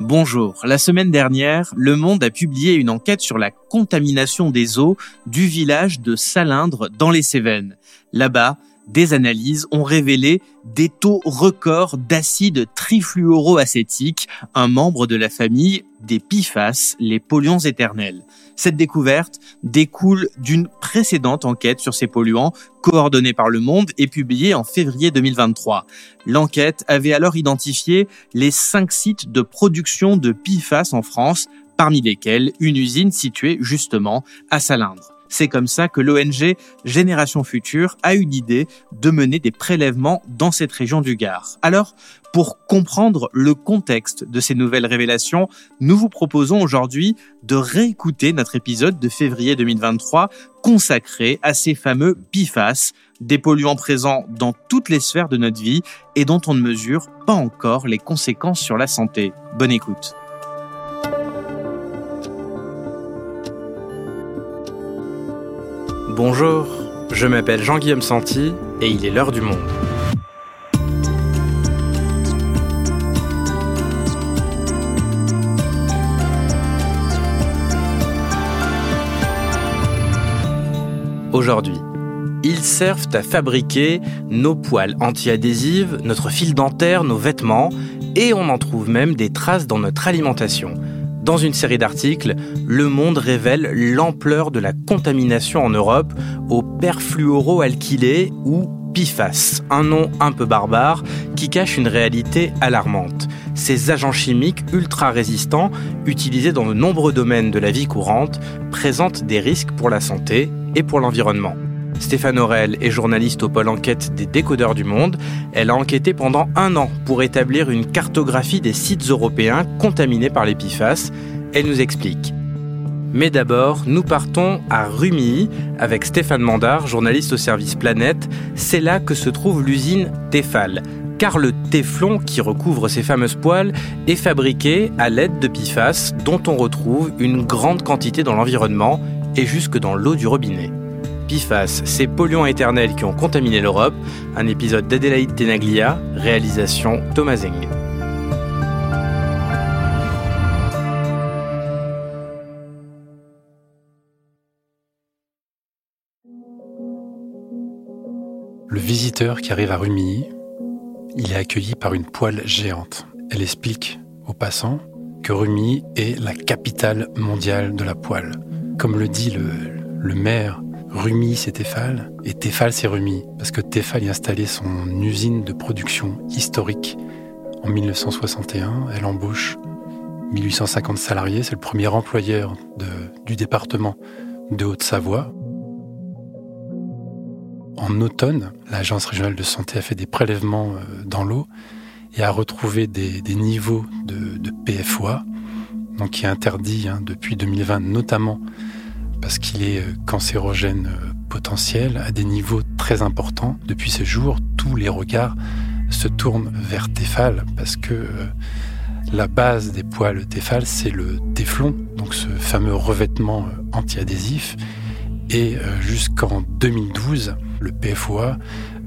Bonjour. La semaine dernière, Le Monde a publié une enquête sur la contamination des eaux du village de Salindre dans les Cévennes. Là-bas, des analyses ont révélé des taux records d'acide trifluoroacétique, un membre de la famille des PFAS, les polluants éternels. Cette découverte découle d'une précédente enquête sur ces polluants, coordonnée par Le Monde et publiée en février 2023. L'enquête avait alors identifié les cinq sites de production de PFAS en France, parmi lesquels une usine située justement à Salindre. C'est comme ça que l'ONG Génération Future a eu l'idée de mener des prélèvements dans cette région du Gard. Alors, pour comprendre le contexte de ces nouvelles révélations, nous vous proposons aujourd'hui de réécouter notre épisode de février 2023 consacré à ces fameux PFAS, des polluants présents dans toutes les sphères de notre vie et dont on ne mesure pas encore les conséquences sur la santé. Bonne écoute. Bonjour, je m'appelle Jean-Guillaume Santi et il est l'heure du monde. Aujourd'hui, ils servent à fabriquer nos poils anti-adhésives, notre fil dentaire, nos vêtements, et on en trouve même des traces dans notre alimentation. Dans une série d'articles, Le Monde révèle l'ampleur de la contamination en Europe au perfluoroalkylé ou PFAS, un nom un peu barbare qui cache une réalité alarmante. Ces agents chimiques ultra résistants, utilisés dans de nombreux domaines de la vie courante, présentent des risques pour la santé et pour l'environnement. Stéphane Aurel est journaliste au pôle enquête des décodeurs du monde. Elle a enquêté pendant un an pour établir une cartographie des sites européens contaminés par les PFAS. Elle nous explique. Mais d'abord, nous partons à Rumilly avec Stéphane Mandard, journaliste au service Planète. C'est là que se trouve l'usine Tefal. Car le téflon qui recouvre ces fameuses poils est fabriqué à l'aide de PFAS dont on retrouve une grande quantité dans l'environnement et jusque dans l'eau du robinet. PFAS, ces polluants éternels qui ont contaminé l'Europe, un épisode d'Adélaïde Tenaglia, réalisation Thomas Zeng. Le visiteur qui arrive à Rumilly, il est accueilli par une poêle géante. Elle explique aux passants que Rumilly est la capitale mondiale de la poêle. Comme le dit le maire Rumi, c'est Tefal, et Tefal, c'est Rumi, parce que Tefal a installé son usine de production historique en 1961. Elle embauche 1850 salariés, c'est le premier employeur du département de Haute-Savoie. En automne, l'Agence régionale de santé a fait des prélèvements euh, dans l'eau et a retrouvé des, niveaux de, PFOA, qui est interdit hein, depuis 2020, notamment parce qu'il est euh, cancérogène euh, potentiel à des niveaux très importants. Depuis ce jour, tous les regards se tournent vers Tefal parce que euh, la base des poils Tefal, c'est le téflon, donc ce fameux revêtement antiadhésif. Et jusqu'en 2012, le PFOA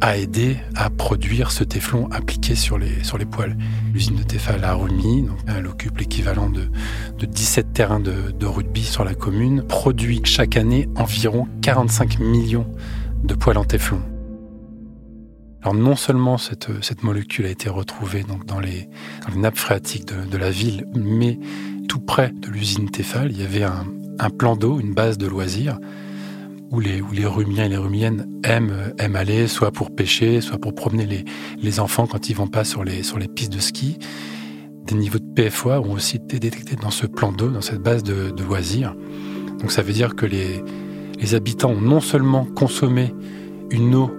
a aidé à produire ce téflon appliqué sur les, sur les poils. L'usine de Tefal à Rumi, donc elle occupe l'équivalent de, de 17 terrains de, de, rugby sur la commune, produit chaque année environ 45 millions de poils en téflon. Alors non seulement cette, cette molécule a été retrouvée donc dans, les, dans les nappes phréatiques de, de la ville, mais tout près de l'usine Tefal, il y avait un, un plan d'eau, une base de loisirs, où les, où les Rumiens et les Rumiennes aiment, aiment aller, soit pour pêcher, soit pour promener les, les enfants quand ils vont pas sur les, sur les pistes de ski. Des niveaux de PFOA ont aussi été détectés dans ce plan d'eau, dans cette base de, de, loisirs. Donc ça veut dire que les, les habitants ont non seulement consommé une eau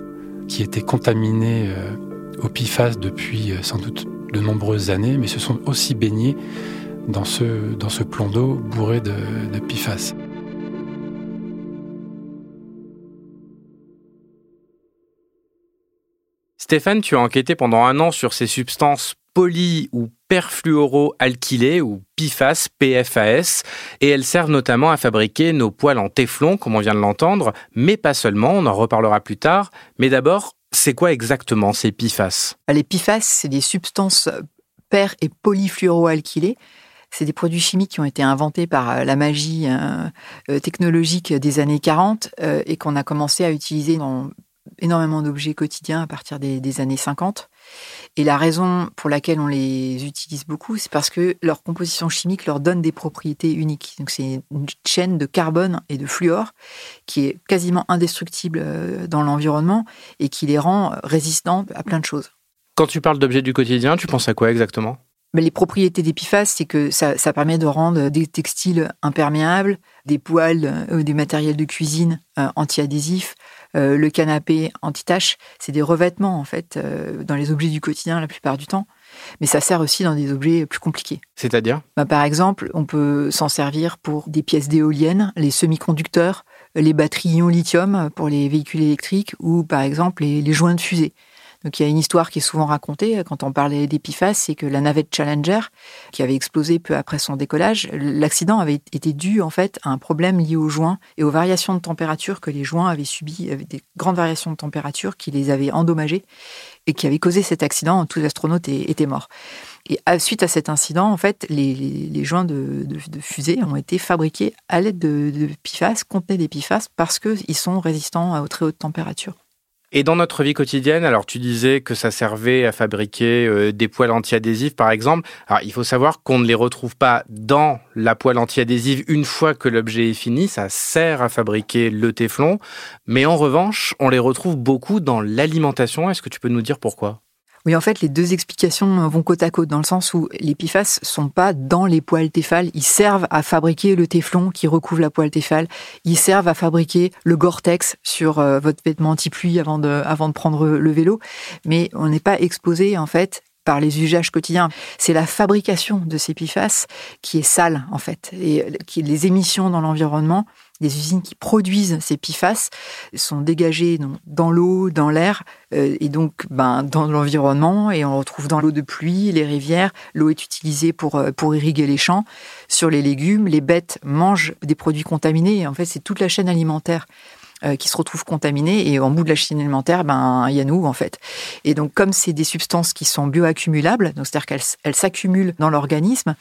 qui était contaminée euh, au PFAS depuis euh, sans doute de nombreuses années, mais se sont aussi baignés dans ce, dans ce plan d'eau bourré de, de PFAS. Stéphane, tu as enquêté pendant un an sur ces substances poly ou perfluoroalkylées ou PFAS, PFAS, et elles servent notamment à fabriquer nos poils en téflon, comme on vient de l'entendre, mais pas seulement, on en reparlera plus tard. Mais d'abord, c'est quoi exactement ces PFAS Les PFAS, c'est des substances per- et polyfluoroalkylés. C'est des produits chimiques qui ont été inventés par euh, la magie euh, technologique des années 40 et qu'on a commencé à utiliser dans énormément d'objets quotidiens à partir des, des, années 50. Et la raison pour laquelle on les utilise beaucoup, c'est parce que leur composition chimique leur donne des propriétés uniques. Donc c'est une chaîne de carbone et de fluor qui est quasiment indestructible dans l'environnement et qui les rend résistants à plein de choses. Quand tu parles d'objets du quotidien, tu penses à quoi exactement? Mais les propriétés d'Epiphase, c'est que ça, ça, permet de rendre des textiles imperméables, des poêles, euh, des matériels de cuisine euh, anti-adhésifs, euh, le canapé anti-tache. C'est des revêtements, en fait, euh, dans les objets du quotidien la plupart du temps. Mais ça sert aussi dans des objets plus compliqués. C'est-à-dire? Bah, Par exemple, on peut s'en servir pour des pièces d'éoliennes, les semi-conducteurs, les batteries ion lithium pour les véhicules électriques ou, par exemple, les, les joints de fusée. Donc il y a une histoire qui est souvent racontée quand on parlait d'Epiphase, c'est que la navette Challenger, qui avait explosé peu après son décollage, l'accident avait été dû en fait à un problème lié aux joints et aux variations de température que les joints avaient subi, avec des grandes variations de température qui les avaient endommagés et qui avaient causé cet accident. Tous les astronautes étaient morts. Et suite à cet incident, en fait, les, joints de, fusée ont été fabriqués à l'aide de, de PFAS, des PFAS, parce qu'ils sont résistants aux très hautes températures. Et dans notre vie quotidienne, alors tu disais que ça servait à fabriquer euh, des poêles anti-adhésives par exemple. Alors il faut savoir qu'on ne les retrouve pas dans la poêle anti-adhésive une fois que l'objet est fini, ça sert à fabriquer le téflon, mais en revanche, on les retrouve beaucoup dans l'alimentation. Est-ce que tu peux nous dire pourquoi? Oui, en fait, les deux explications vont côte à côte, dans le sens où les PFAS sont pas dans les poêles Tefal. Ils servent à fabriquer le téflon qui recouvre la poêle Tefal. Ils servent à fabriquer le Gore-Tex sur euh, votre vêtement anti-pluie avant de, avant de prendre le vélo. Mais on n'est pas exposé, en fait, par les usages quotidiens. C'est la fabrication de ces PFAS qui est sale, en fait. Et qui, les émissions dans l'environnement des usines qui produisent ces PFAS sont dégagées dans l'eau, dans l'air, euh, et donc ben, dans l'environnement, et on retrouve dans l'eau de pluie, les rivières. L'eau est utilisée pour, euh, pour irriguer les champs. Sur les légumes, les bêtes mangent des produits contaminés, et en fait, c'est toute la chaîne alimentaire euh, qui se retrouvent contaminés et en bout de la chaîne alimentaire, ben il y a nous en fait. Et donc comme c'est des substances qui sont bioaccumulables, donc c'est-à-dire qu'elles elles s'accumulent dans l'organisme,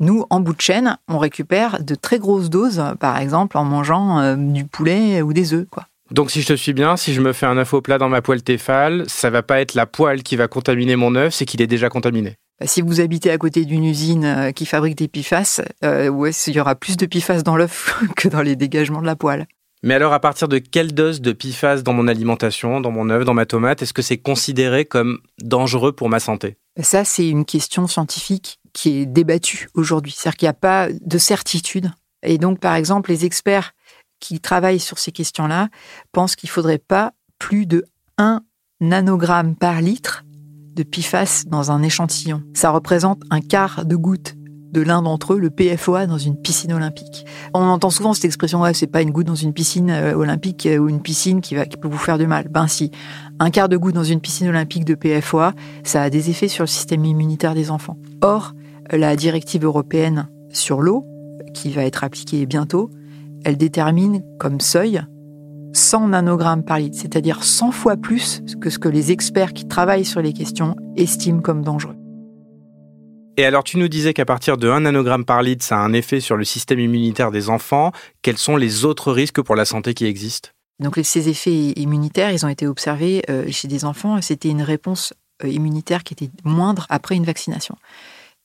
nous en bout de chaîne, on récupère de très grosses doses, par exemple en mangeant euh, du poulet ou des œufs, quoi. Donc si je te suis bien, si je me fais un œuf au plat dans ma poêle Tefal, ça va pas être la poêle qui va contaminer mon œuf, c'est qu'il est déjà contaminé. Bah, si vous habitez à côté d'une usine euh, qui fabrique des pifas, euh, ouais, il y aura plus de pifas dans l'œuf que dans les dégagements de la poêle. Mais alors, à partir de quelle dose de PFAS dans mon alimentation, dans mon œuf, dans ma tomate, est-ce que c'est considéré comme dangereux pour ma santé? Ça, c'est une question scientifique qui est débattue aujourd'hui. C'est-à-dire qu'il n'y a pas de certitude. Et donc, par exemple, les experts qui travaillent sur ces questions-là pensent qu'il ne faudrait pas plus de 1 nanogramme par litre de PFAS dans un échantillon. Ça représente un quart de goutte de l'un d'entre eux, le PFOA, dans une piscine olympique. On entend souvent cette expression, c'est pas une goutte dans une piscine euh, olympique euh, ou une piscine qui, qui peut vous faire du mal. Ben si, un quart de goutte dans une piscine olympique de PFOA, ça a des effets sur le système immunitaire des enfants. Or, la directive européenne sur l'eau, qui va être appliquée bientôt, elle détermine comme seuil 100 nanogrammes par litre, c'est-à-dire 100 fois plus que ce que les experts qui travaillent sur les questions estiment comme dangereux. Et alors, tu nous disais qu'à partir de 1 nanogramme par litre, ça a un effet sur le système immunitaire des enfants. Quels sont les autres risques pour la santé qui existent? Donc, ces effets immunitaires, ils ont été observés euh, chez des enfants. C'était une réponse euh, immunitaire qui était moindre après une vaccination.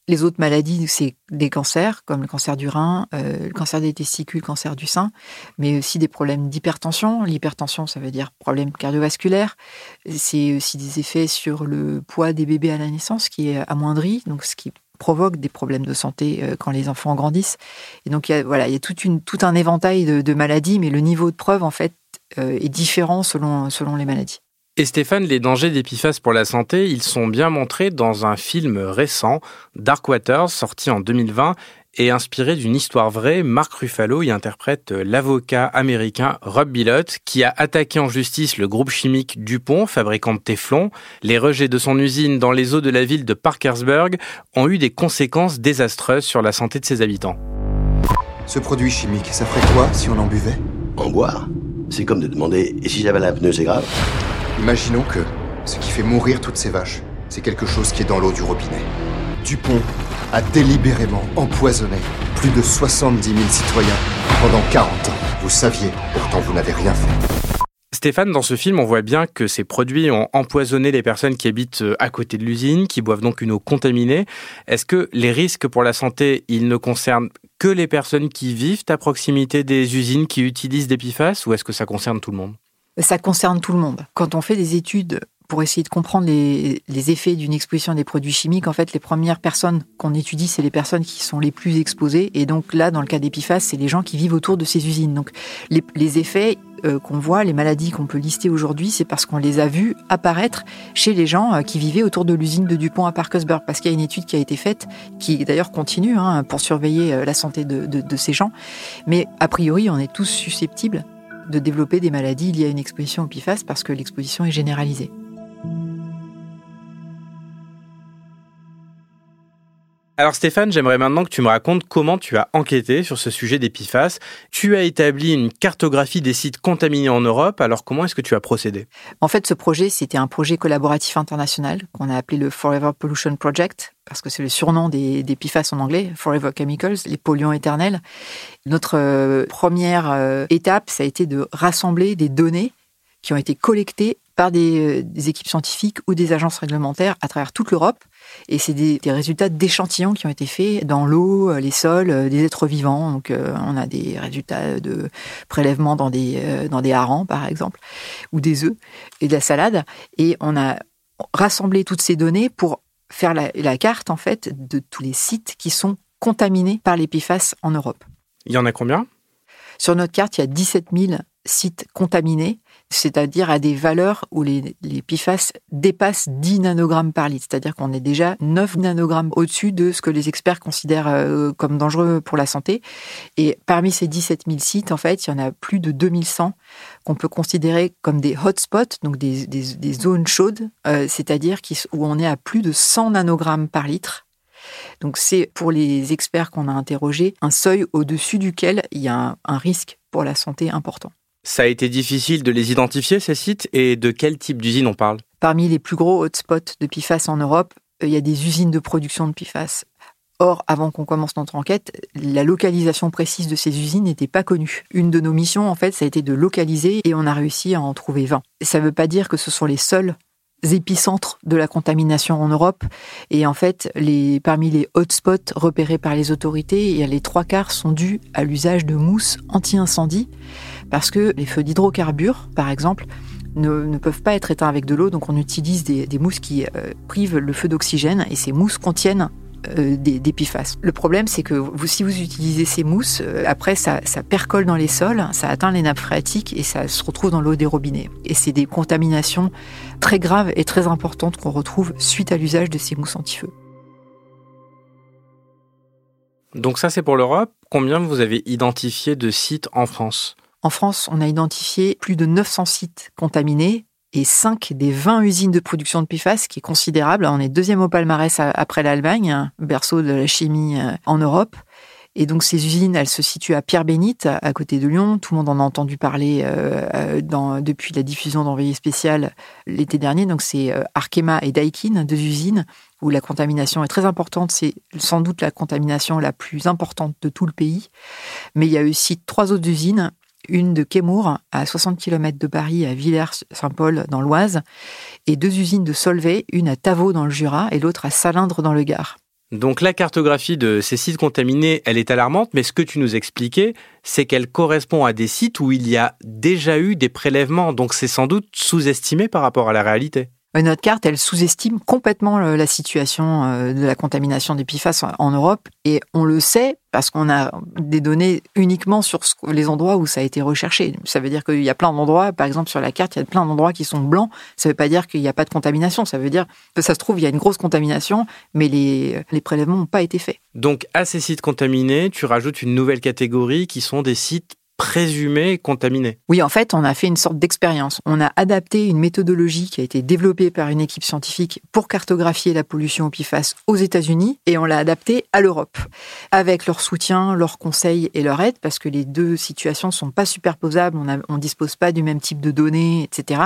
Les autres maladies, c'est des cancers, comme le cancer du rein, euh, le cancer des testicules, le cancer du sein, mais aussi des problèmes d'hypertension. L'hypertension, ça veut dire problème cardiovasculaire. C'est aussi des effets sur le poids des bébés à la naissance qui est amoindri, donc ce qui provoque des problèmes de santé euh, quand les enfants grandissent. Et donc, il y a, voilà, il y a tout un éventail de, de maladies, mais le niveau de preuve, en fait, euh, est différent selon, selon les maladies. Et Stéphane, les dangers des PFAS pour la santé, ils sont bien montrés dans un film récent, Dark Waters, sorti en 2020 et inspiré d'une histoire vraie. Mark Ruffalo y interprète l'avocat américain Rob Billot qui a attaqué en justice le groupe chimique DuPont, fabricant de Teflon. Les rejets de son usine dans les eaux de la ville de Parkersburg ont eu des conséquences désastreuses sur la santé de ses habitants. Ce produit chimique, ça ferait quoi si on en buvait? En boire? C'est comme de demander et si j'avais un pneu, c'est grave? Imaginons que ce qui fait mourir toutes ces vaches, c'est quelque chose qui est dans l'eau du robinet. Dupont a délibérément empoisonné plus de 70 000 citoyens pendant 40 ans. Vous saviez, pourtant vous n'avez rien fait. Stéphane, dans ce film, on voit bien que ces produits ont empoisonné les personnes qui habitent euh, à côté de l'usine, qui boivent donc une eau contaminée. Est-ce que les risques pour la santé, ils ne concernent que les personnes qui vivent à proximité des usines qui utilisent des PFAS ou est-ce que ça concerne tout le monde? Ça concerne tout le monde. Quand on fait des études pour essayer de comprendre les, effets d'une exposition à des produits chimiques, en fait, les premières personnes qu'on étudie, c'est les personnes qui sont les plus exposées. Et donc là, dans le cas des PFAS, c'est les gens qui vivent autour de ces usines. Donc les, effets euh, qu'on voit, les maladies qu'on peut lister aujourd'hui, c'est parce qu'on les a vus apparaître chez les gens euh, qui vivaient autour de l'usine de Dupont à Parkersburg. Parce qu'il y a une étude qui a été faite, qui d'ailleurs continue, hein, pour surveiller euh, la santé de, de ces gens. Mais a priori, on est tous susceptibles de développer des maladies liées à une exposition au PFAS parce que l'exposition est généralisée. Alors Stéphane, j'aimerais maintenant que tu me racontes comment tu as enquêté sur ce sujet des PFAS. Tu as établi une cartographie des sites contaminés en Europe, alors comment est-ce que tu as procédé? En fait, ce projet, c'était un projet collaboratif international qu'on a appelé le Forever Pollution Project, parce que c'est le surnom des, des, PFAS en anglais, Forever Chemicals, les polluants éternels. Notre euh, première euh, étape, ça a été de rassembler des données qui ont été collectées par des, euh, des équipes scientifiques ou des agences réglementaires à travers toute l'Europe et c'est des, résultats d'échantillons qui ont été faits dans l'eau, euh, les sols, euh, des êtres vivants. Donc, euh, on a des résultats de prélèvements dans des, dans des harengs, par exemple, ou des œufs, et de la salade. Et on a rassemblé toutes ces données pour faire la, la carte, en fait, de tous les sites qui sont contaminés par PFAS en Europe. Il y en a combien? Sur notre carte, il y a 17 000 sites contaminés c'est-à-dire à des valeurs où les, les PFAS dépassent 10 nanogrammes par litre, c'est-à-dire qu'on est déjà 9 nanogrammes au-dessus de ce que les experts considèrent euh, comme dangereux pour la santé. Et parmi ces 17 000 sites, en fait, il y en a plus de 2100 qu'on peut considérer comme des hotspots, donc des, zones chaudes, euh, c'est-à-dire où on est à plus de 100 nanogrammes par litre. Donc c'est pour les experts qu'on a interrogés un seuil au-dessus duquel il y a un risque pour la santé important. Ça a été difficile de les identifier, ces sites, et de quel type d'usine on parle? Parmi les plus gros hotspots de PFAS en Europe, euh, il y a des usines de production de PFAS. Or, avant qu'on commence notre enquête, la localisation précise de ces usines n'était pas connue. Une de nos missions, en fait, ça a été de localiser et on a réussi à en trouver 20. Ça ne veut pas dire que ce sont les seuls épicentres de la contamination en Europe. Et en fait, parmi les hotspots repérés par les autorités, les trois quarts sont dus à l'usage de mousse anti-incendie parce que les feux d'hydrocarbures, par exemple, ne, peuvent pas être éteints avec de l'eau, donc on utilise des, mousses qui euh, privent le feu d'oxygène, et ces mousses contiennent euh, des, des. Le problème, c'est que si vous utilisez ces mousses, euh, après, ça, ça, percole dans les sols, ça atteint les nappes phréatiques et ça se retrouve dans l'eau des robinets. Et c'est des contaminations très graves et très importantes qu'on retrouve suite à l'usage de ces mousses anti-feu. Donc ça, c'est pour l'Europe. Combien vous avez identifié de sites en France? En France, on a identifié plus de 900 sites contaminés et 5 des 20 usines de production de PFAS, qui est considérable. On est deuxième au palmarès après l'Allemagne, berceau de la chimie euh, en Europe. Et donc ces usines, elles se situent à Pierre-Bénite, à côté de Lyon. Tout le monde en a entendu parler euh, euh, depuis la diffusion d'Envoyé spécial l'été dernier. Donc c'est Arkema et Daikin, deux usines où la contamination est très importante. C'est sans doute la contamination la plus importante de tout le pays. Mais il y a aussi trois autres usines une de Quémour, à 60 km de Paris, à Villers-Saint-Paul, dans l'Oise, et deux usines de Solvay, une à Tavaux, dans le Jura, et l'autre à Salindre, dans le Gard. Donc la cartographie de ces sites contaminés, elle est alarmante, mais ce que tu nous expliquais, c'est qu'elle correspond à des sites où il y a déjà eu des prélèvements, donc c'est sans doute sous-estimé par rapport à la réalité. Notre carte, elle sous-estime complètement la situation euh, de la contamination des PFAS en Europe et on le sait parce qu'on a des données uniquement sur les endroits où ça a été recherché. Ça veut dire qu'il y a plein d'endroits, par exemple sur la carte, il y a plein d'endroits qui sont blancs. Ça ne veut pas dire qu'il n'y a pas de contamination. Ça veut dire que ça se trouve, il y a une grosse contamination, mais les, les prélèvements n'ont pas été faits. Donc à ces sites contaminés, tu rajoutes une nouvelle catégorie qui sont des sites présumés contaminés. Oui, en fait, on a fait une sorte d'expérience. On a adapté une méthodologie qui a été développée par une équipe scientifique pour cartographier la pollution au PFAS aux États-Unis et on l'a adaptée à l'Europe, avec leur soutien, leurs conseils et leur aide, parce que les deux situations sont pas superposables, on ne dispose pas du même type de données, etc.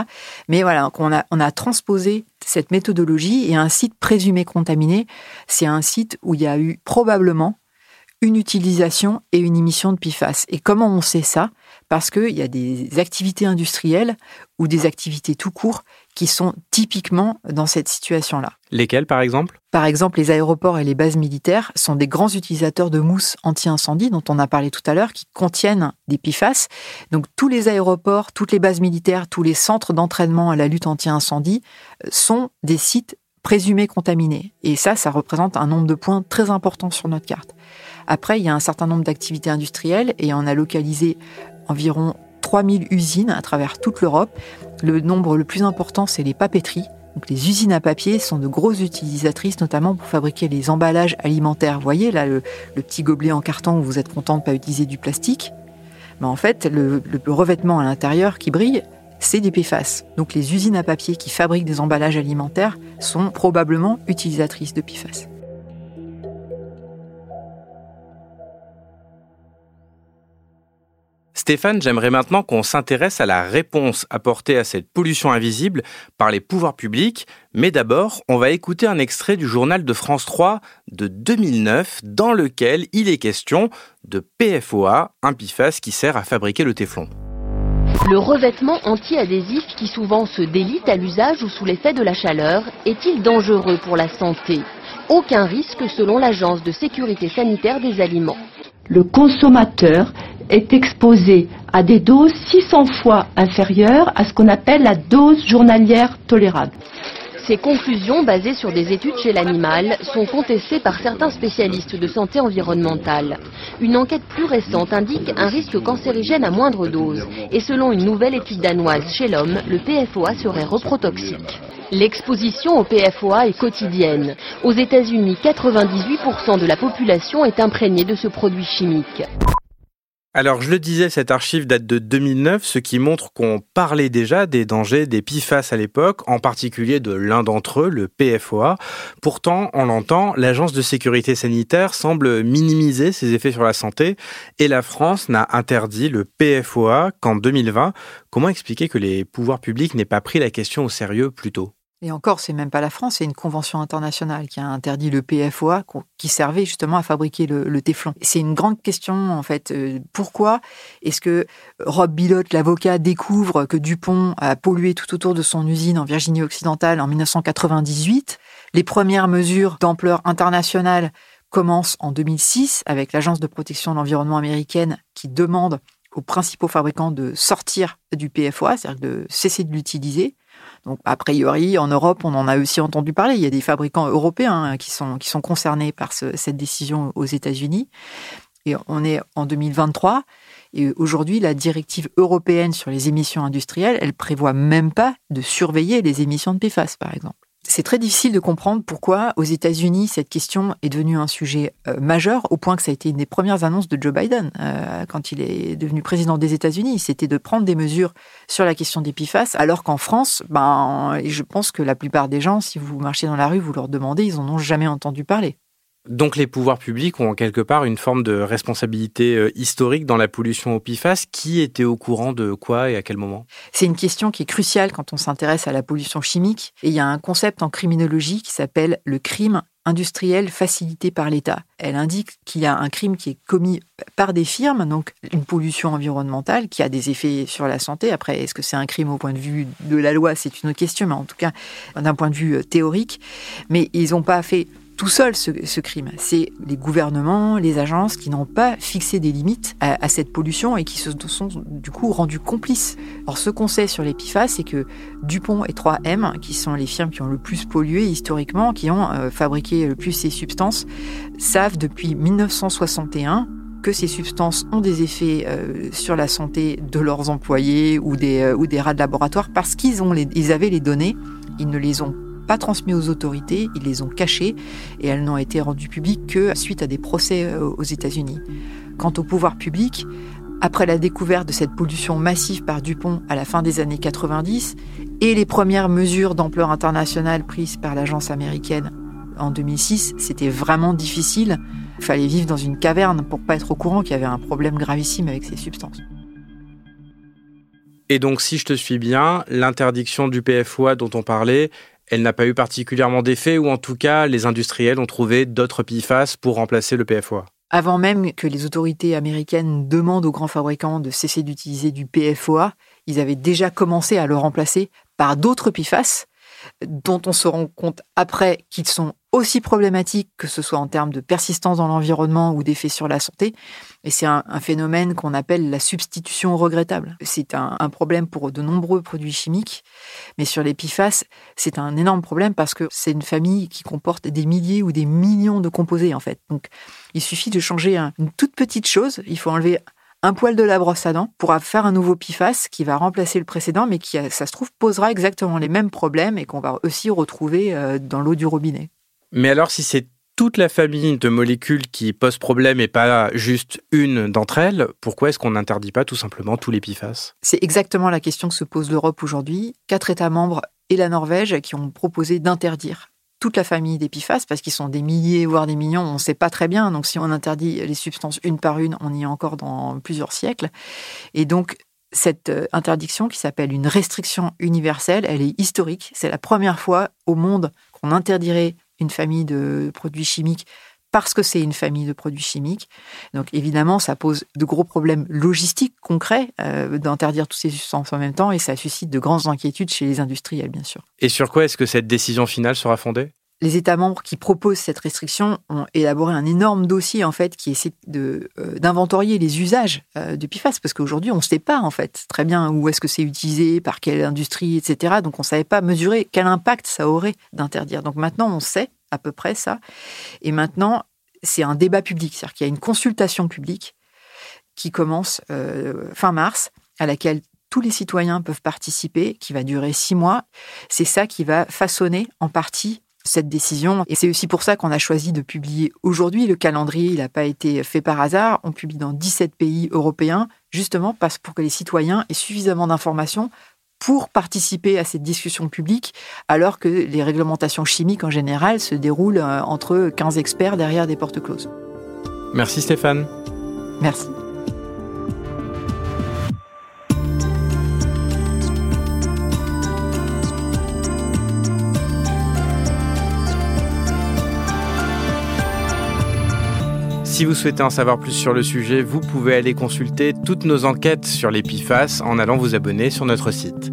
Mais voilà, on a, on a transposé cette méthodologie et un site présumé contaminé, c'est un site où il y a eu probablement une utilisation et une émission de PFAS. Et comment on sait ça? Parce qu'il y a des activités industrielles ou des activités tout court qui sont typiquement dans cette situation-là. Lesquelles, par exemple? Par exemple, les aéroports et les bases militaires sont des grands utilisateurs de mousse anti-incendie, dont on a parlé tout à l'heure, qui contiennent des PFAS. Donc, tous les aéroports, toutes les bases militaires, tous les centres d'entraînement à la lutte anti-incendie euh, sont des sites présumés contaminés. Et ça, ça représente un nombre de points très important sur notre carte. Après, il y a un certain nombre d'activités industrielles et on a localisé environ 3000 usines à travers toute l'Europe. Le nombre le plus important, c'est les papeteries. Les usines à papier sont de grosses utilisatrices, notamment pour fabriquer les emballages alimentaires. Vous voyez là le, petit gobelet en carton où vous êtes content de ne pas utiliser du plastique. Mais en fait, le, le revêtement à l'intérieur qui brille, c'est des PFAS. Donc les usines à papier qui fabriquent des emballages alimentaires sont probablement utilisatrices de PFAS. Stéphane, j'aimerais maintenant qu'on s'intéresse à la réponse apportée à cette pollution invisible par les pouvoirs publics. Mais d'abord, on va écouter un extrait du journal de France 3 de 2009 dans lequel il est question de PFOA, un PFAS qui sert à fabriquer le téflon. Le revêtement anti-adhésif qui souvent se délite à l'usage ou sous l'effet de la chaleur est-il dangereux pour la santé? Aucun risque selon l'Agence de sécurité sanitaire des aliments. Le consommateur est exposé à des doses 600 fois inférieures à ce qu'on appelle la dose journalière tolérable. Ces conclusions, basées sur des études chez l'animal, sont contestées par certains spécialistes de santé environnementale. Une enquête plus récente indique un risque cancérigène à moindre dose. Et selon une nouvelle étude danoise chez l'homme, le PFOA serait reprotoxique. L'exposition au PFOA est quotidienne. Aux États-Unis, 98% de la population est imprégnée de ce produit chimique. Alors, je le disais, cette archive date de 2009, ce qui montre qu'on parlait déjà des dangers des PFAS à l'époque, en particulier de l'un d'entre eux, le PFOA. Pourtant, on l'entend, l'Agence de sécurité sanitaire semble minimiser ses effets sur la santé et la France n'a interdit le PFOA qu'en 2020. Comment expliquer que les pouvoirs publics n'aient pas pris la question au sérieux plus tôt? Et encore, c'est même pas la France, c'est une convention internationale qui a interdit le PFOA qui servait justement à fabriquer le, téflon. C'est une grande question en fait. Euh, pourquoi est-ce que Rob Bilott, l'avocat, découvre que Dupont a pollué tout autour de son usine en Virginie occidentale en 1998 Les premières mesures d'ampleur internationale commencent en 2006 avec l'Agence de protection de l'environnement américaine qui demande aux principaux fabricants de sortir du PFOA, c'est-à-dire de cesser de l'utiliser. Donc, a priori, en Europe, on en a aussi entendu parler. Il y a des fabricants européens hein, qui sont, qui sont concernés par cette décision aux États-Unis. Et on est en 2023. Et aujourd'hui, la directive européenne sur les émissions industrielles, elle prévoit même pas de surveiller les émissions de PFAS, par exemple. C'est très difficile de comprendre pourquoi aux États-Unis cette question est devenue un sujet euh, majeur au point que ça a été une des premières annonces de Joe Biden euh, quand il est devenu président des États-Unis. C'était de prendre des mesures sur la question des PFAS, alors qu'en France, ben, je pense que la plupart des gens, si vous marchez dans la rue, vous leur demandez, ils en ont jamais entendu parler. Donc les pouvoirs publics ont quelque part une forme de responsabilité euh, historique dans la pollution au PFAS. Qui était au courant de quoi et à quel moment? C'est une question qui est cruciale quand on s'intéresse à la pollution chimique. Et il y a un concept en criminologie qui s'appelle le crime industriel facilité par l'État. Elle indique qu'il y a un crime qui est commis par des firmes, donc une pollution environnementale qui a des effets sur la santé. Après, est-ce que c'est un crime au point de vue de la loi? C'est une autre question, mais en tout cas, d'un point de vue euh, théorique. Mais ils n'ont pas fait tout seul ce, crime. C'est les gouvernements, les agences qui n'ont pas fixé des limites à, cette pollution et qui se sont du coup rendus complices. Alors ce qu'on sait sur les PFAS, c'est que Dupont et 3M, qui sont les firmes qui ont le plus pollué historiquement, qui ont euh, fabriqué le plus ces substances, savent depuis 1961 que ces substances ont des effets euh, sur la santé de leurs employés ou des, euh, ou des rats de laboratoire parce qu'ils ont ils avaient les données, ils ne les ont pas transmis aux autorités, ils les ont cachés et elles n'ont été rendues publiques que suite à des procès euh, aux États-Unis. Quant au pouvoir public, après la découverte de cette pollution massive par Dupont à la fin des années 90 et les premières mesures d'ampleur internationale prises par l'agence américaine en 2006, c'était vraiment difficile. Il fallait vivre dans une caverne pour pas être au courant qu'il y avait un problème gravissime avec ces substances. Et donc, si je te suis bien, l'interdiction du PFOA dont on parlait, elle n'a pas eu particulièrement d'effet, ou en tout cas, les industriels ont trouvé d'autres PFAS pour remplacer le PFOA. Avant même que les autorités américaines demandent aux grands fabricants de cesser d'utiliser du PFOA, ils avaient déjà commencé à le remplacer par d'autres PFAS dont on se rend compte après qu'ils sont aussi problématiques, que ce soit en termes de persistance dans l'environnement ou d'effets sur la santé. Et c'est un, phénomène qu'on appelle la substitution regrettable. C'est un, problème pour de nombreux produits chimiques, mais sur les c'est un énorme problème parce que c'est une famille qui comporte des milliers ou des millions de composés en fait. Donc, il suffit de changer une toute petite chose. Il faut enlever un poil de la brosse à dents pour faire un nouveau PFAS qui va remplacer le précédent, mais qui, ça se trouve, posera exactement les mêmes problèmes et qu'on va aussi retrouver euh, dans l'eau du robinet. Mais alors, si c'est toute la famille de molécules qui posent problème et pas juste une d'entre elles, pourquoi est-ce qu'on n'interdit pas tout simplement tous les PFAS C'est exactement la question que se pose l'Europe aujourd'hui. Quatre États membres et la Norvège qui ont proposé d'interdire toute la famille d'épiphases, parce qu'ils sont des milliers, voire des millions, on ne sait pas très bien. Donc si on interdit les substances une par une, on y est encore dans plusieurs siècles. Et donc cette euh, interdiction qui s'appelle une restriction universelle, elle est historique. C'est la première fois au monde qu'on interdirait une famille de produits chimiques parce que c'est une famille de produits chimiques. Donc évidemment, ça pose de gros problèmes logistiques concrets euh, d'interdire toutes ces substances en même temps et ça suscite de grandes inquiétudes chez les industriels, bien sûr. Et sur quoi est-ce que cette décision finale sera fondée? Les États membres qui proposent cette restriction ont élaboré un énorme dossier en fait qui essaie de euh, d'inventorier les usages euh, du PFAS parce qu'aujourd'hui on ne sait pas en fait très bien où est-ce que c'est utilisé, par quelle industrie, etc. Donc on ne savait pas mesurer quel impact ça aurait d'interdire. Donc maintenant on sait à peu près ça. Et maintenant, c'est un débat public, c'est-à-dire qu'il y a une consultation publique qui commence euh, fin mars, à laquelle tous les citoyens peuvent participer, qui va durer six mois. C'est ça qui va façonner en partie cette décision. Et c'est aussi pour ça qu'on a choisi de publier aujourd'hui. Le calendrier, il n'a pas été fait par hasard. On publie dans 17 pays européens, justement parce pour que les citoyens aient suffisamment d'informations pour participer à cette discussion publique, alors que les réglementations chimiques en général se déroulent euh, entre 15 experts derrière des portes closes. Merci Stéphane. Merci. Si vous souhaitez en savoir plus sur le sujet, vous pouvez aller consulter toutes nos enquêtes sur les en allant vous abonner sur notre site.